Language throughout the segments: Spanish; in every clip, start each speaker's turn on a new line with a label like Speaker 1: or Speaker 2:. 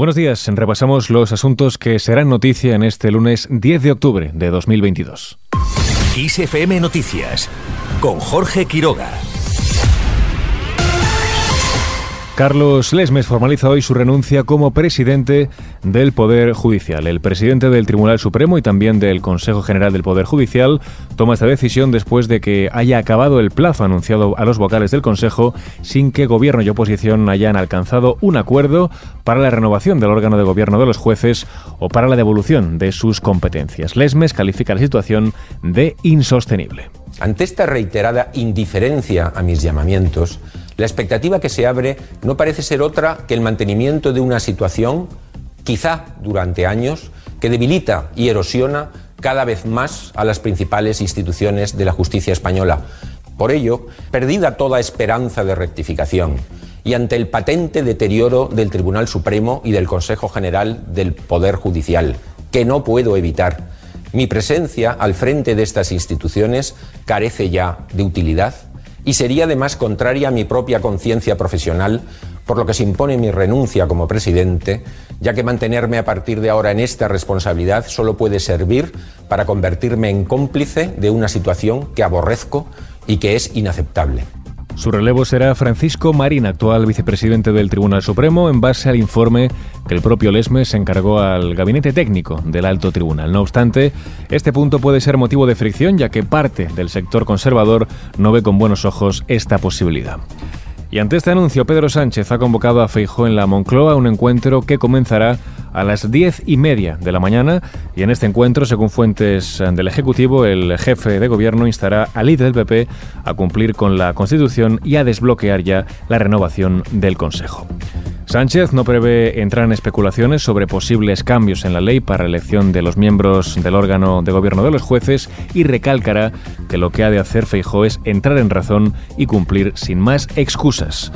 Speaker 1: Buenos días, repasamos los asuntos que serán noticia en este lunes 10 de octubre de 2022.
Speaker 2: ISFM Noticias con Jorge Quiroga.
Speaker 1: Carlos Lesmes formaliza hoy su renuncia como presidente del Poder Judicial. El presidente del Tribunal Supremo y también del Consejo General del Poder Judicial toma esta decisión después de que haya acabado el plazo anunciado a los vocales del Consejo sin que gobierno y oposición hayan alcanzado un acuerdo para la renovación del órgano de gobierno de los jueces o para la devolución de sus competencias. Lesmes califica la situación de insostenible.
Speaker 3: Ante esta reiterada indiferencia a mis llamamientos, la expectativa que se abre no parece ser otra que el mantenimiento de una situación, quizá durante años, que debilita y erosiona cada vez más a las principales instituciones de la justicia española. Por ello, perdida toda esperanza de rectificación y ante el patente deterioro del Tribunal Supremo y del Consejo General del Poder Judicial, que no puedo evitar, mi presencia al frente de estas instituciones carece ya de utilidad y sería además contraria a mi propia conciencia profesional, por lo que se impone mi renuncia como presidente, ya que mantenerme a partir de ahora en esta responsabilidad solo puede servir para convertirme en cómplice de una situación que aborrezco y que es inaceptable.
Speaker 1: Su relevo será Francisco Marín, actual vicepresidente del Tribunal Supremo, en base al informe que el propio Lesmes encargó al gabinete técnico del alto tribunal. No obstante, este punto puede ser motivo de fricción, ya que parte del sector conservador no ve con buenos ojos esta posibilidad. Y ante este anuncio, Pedro Sánchez ha convocado a Feijó en la Moncloa un encuentro que comenzará a las diez y media de la mañana. Y en este encuentro, según fuentes del Ejecutivo, el jefe de gobierno instará al líder del PP a cumplir con la Constitución y a desbloquear ya la renovación del Consejo. Sánchez no prevé entrar en especulaciones sobre posibles cambios en la ley para elección de los miembros del órgano de gobierno de los jueces y recalcará que lo que ha de hacer Feijó es entrar en razón y cumplir sin más excusas.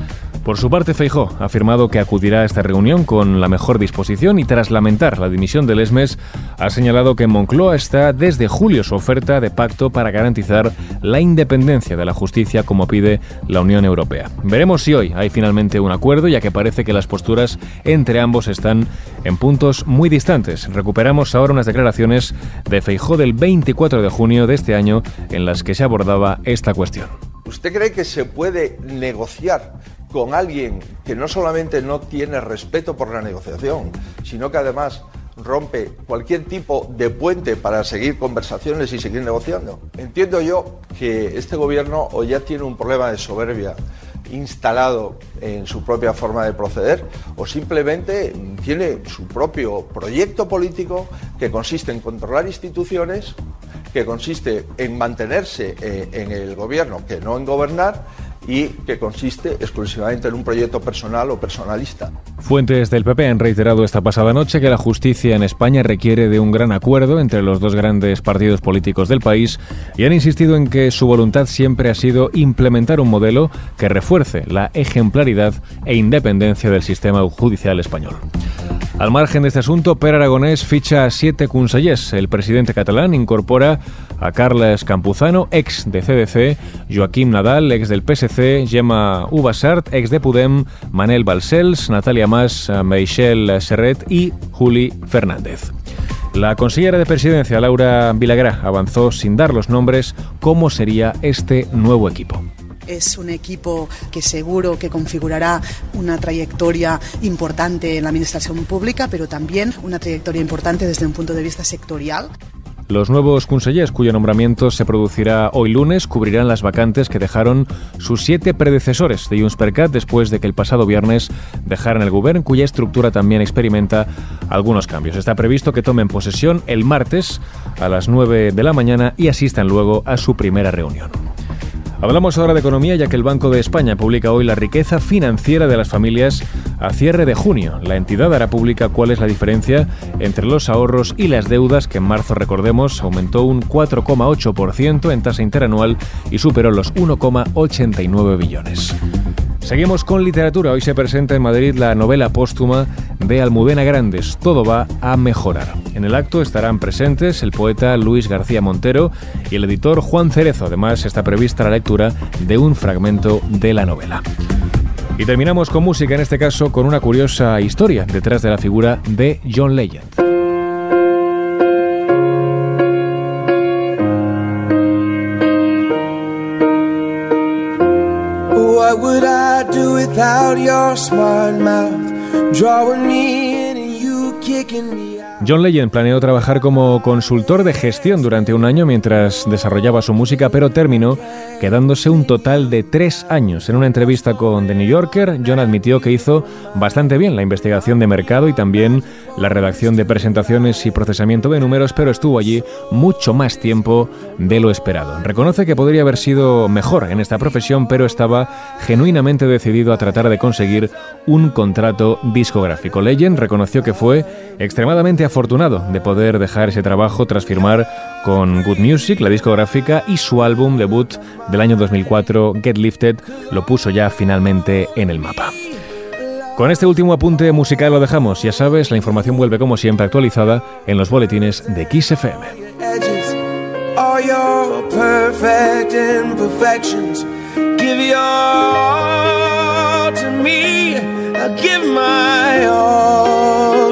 Speaker 1: Por su parte, Feijó ha afirmado que acudirá a esta reunión con la mejor disposición y tras lamentar la dimisión del ESMES, ha señalado que Moncloa está desde julio su oferta de pacto para garantizar la independencia de la justicia como pide la Unión Europea. Veremos si hoy hay finalmente un acuerdo, ya que parece que las posturas entre ambos están en puntos muy distantes. Recuperamos ahora unas declaraciones de Feijó del 24 de junio de este año en las que se abordaba esta cuestión.
Speaker 4: ¿Usted cree que se puede negociar con alguien que no solamente no tiene respeto por la negociación, sino que además rompe cualquier tipo de puente para seguir conversaciones y seguir negociando. Entiendo yo que este gobierno o ya tiene un problema de soberbia instalado en su propia forma de proceder o simplemente tiene su propio proyecto político que consiste en controlar instituciones, que consiste en mantenerse eh, en el gobierno que no en gobernar y que consiste exclusivamente en un proyecto personal o personalista.
Speaker 1: Fuentes del PP han reiterado esta pasada noche que la justicia en España requiere de un gran acuerdo entre los dos grandes partidos políticos del país y han insistido en que su voluntad siempre ha sido implementar un modelo que refuerce la ejemplaridad e independencia del sistema judicial español. Al margen de este asunto, Per Aragonés ficha a siete consellers. El presidente catalán incorpora a Carles Campuzano, ex de CDC, Joaquim Nadal, ex del PSC, Gemma Ubasart, ex de Pudem, Manel Balcells, Natalia Mas, Michel Serret y Juli Fernández. La consellera de presidencia, Laura Vilagrá, avanzó sin dar los nombres cómo sería este nuevo equipo.
Speaker 5: Es un equipo que seguro que configurará una trayectoria importante en la administración pública, pero también una trayectoria importante desde un punto de vista sectorial.
Speaker 1: Los nuevos consellers, cuyo nombramiento se producirá hoy lunes, cubrirán las vacantes que dejaron sus siete predecesores de Junts después de que el pasado viernes dejaran el gobierno, cuya estructura también experimenta algunos cambios. Está previsto que tomen posesión el martes a las 9 de la mañana y asistan luego a su primera reunión. Hablamos ahora de economía ya que el Banco de España publica hoy la riqueza financiera de las familias a cierre de junio. La entidad hará pública cuál es la diferencia entre los ahorros y las deudas que en marzo, recordemos, aumentó un 4,8% en tasa interanual y superó los 1,89 billones. Seguimos con literatura. Hoy se presenta en Madrid la novela póstuma de Almudena Grandes, Todo va a mejorar. En el acto estarán presentes el poeta Luis García Montero y el editor Juan Cerezo. Además está prevista la lectura de un fragmento de la novela. Y terminamos con música, en este caso con una curiosa historia detrás de la figura de John Legend. Drawing me in you kicking me John Legend planeó trabajar como consultor de gestión durante un año mientras desarrollaba su música, pero terminó quedándose un total de tres años. En una entrevista con The New Yorker, John admitió que hizo bastante bien la investigación de mercado y también la redacción de presentaciones y procesamiento de números, pero estuvo allí mucho más tiempo de lo esperado. Reconoce que podría haber sido mejor en esta profesión, pero estaba genuinamente decidido a tratar de conseguir un contrato discográfico. Legend reconoció que fue extremadamente afortunado de poder dejar ese trabajo tras firmar con Good Music, la discográfica, y su álbum debut del año 2004, Get Lifted, lo puso ya finalmente en el mapa. Con este último apunte musical lo dejamos. Ya sabes, la información vuelve como siempre actualizada en los boletines de Kiss FM. You're